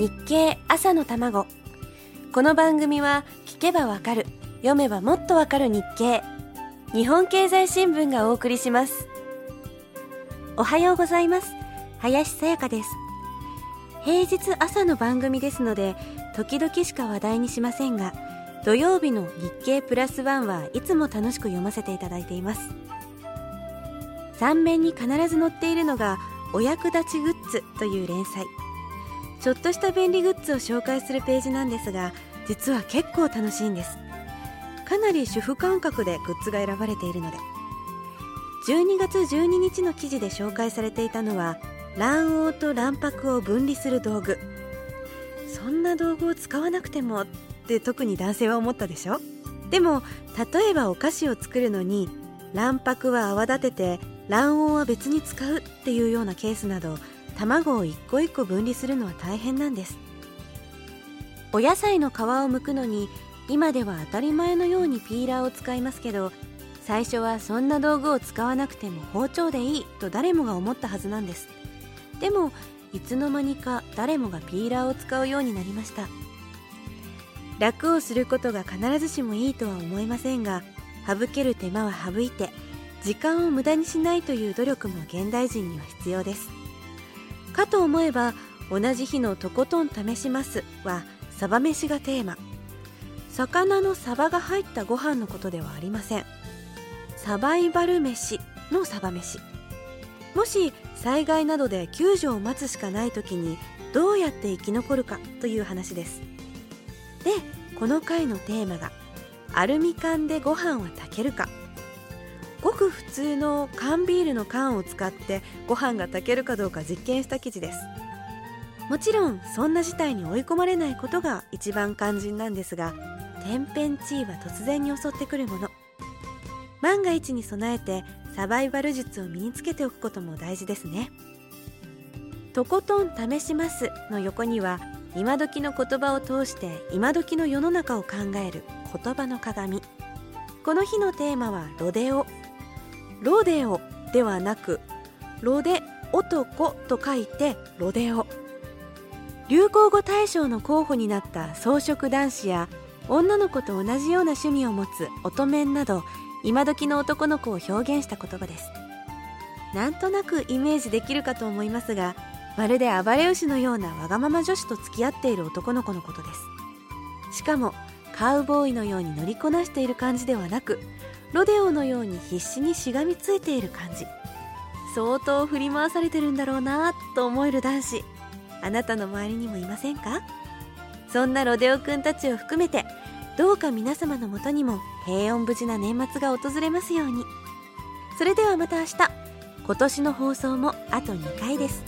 日経朝の卵。この番組は聞けばわかる読めばもっとわかる日経。日本経済新聞がお送りします。おはようございます。林さやかです。平日朝の番組ですので時々しか話題にしませんが土曜日の日経プラスワンはいつも楽しく読ませていただいています。3面に必ず載っているのがお役立ちグッズという連載。ちょっとした便利グッズを紹介するページなんですが実は結構楽しいんです。かなり主婦感覚でグッズが選ばれているので。12月12日の記事で紹介されていたのは卵黄と卵白を分離する道具。そんな道具を使わなくてもって特に男性は思ったでしょ？でも例えばお菓子を作るのに卵白は泡立てて卵黄は別に使うっていうようなケースなど卵を一個一個分離するのは大変なんです。お野菜の皮を剥くのに今では当たり前のようにピーラーを使いますけど最初はそんな道具を使わなくても包丁でいいと誰もが思ったはずなんです。でもいつの間にか誰もがピーラーを使うようになりました。楽をすることが必ずしもいいとは思いませんが省ける手間は省いて時間を無駄にしないという努力も現代人には必要です。かと思えば同じ日のとことん試しますはサバ飯がテーマ。魚のサバが入ったご飯のことではありません。サバイバル飯のサバ飯。もし災害などで救助を待つしかない時にどうやって生き残るかという話です。でこの回のテーマがアルミ缶でご飯は炊けるか。ごく普通の缶ビールの缶を使ってご飯が炊けるかどうか実験した記事です。もちろんそんな事態に追い込まれないことが一番肝心なんですが天変地異は突然に襲ってくるもの。万が一に備えてサバイバル術を身につけておくことも大事ですね。とことん試しますの横には今時の言葉を通して今時の世の中を考える言葉の鏡。この日のテーマはロデオ。ロデオではなくロデ男と書いてロデオ。流行語大賞の候補になった草食男子や女の子と同じような趣味を持つ乙面など今時の男の子を表現した言葉です。なんとなくイメージできるかと思いますがまるで暴れ牛のようなわがまま女子と付き合っている男の子のことです。しかもカウボーイのように乗りこなしている感じではなくロデオのように必死にしがみついている感じ。相当振り回されてるんだろうなと思える男子。あなたの周りにもいませんか？そんなロデオくんたちを含めてどうか皆様のもとにも平穏無事な年末が訪れますように。それではまた明日。今年の放送もあと2回です。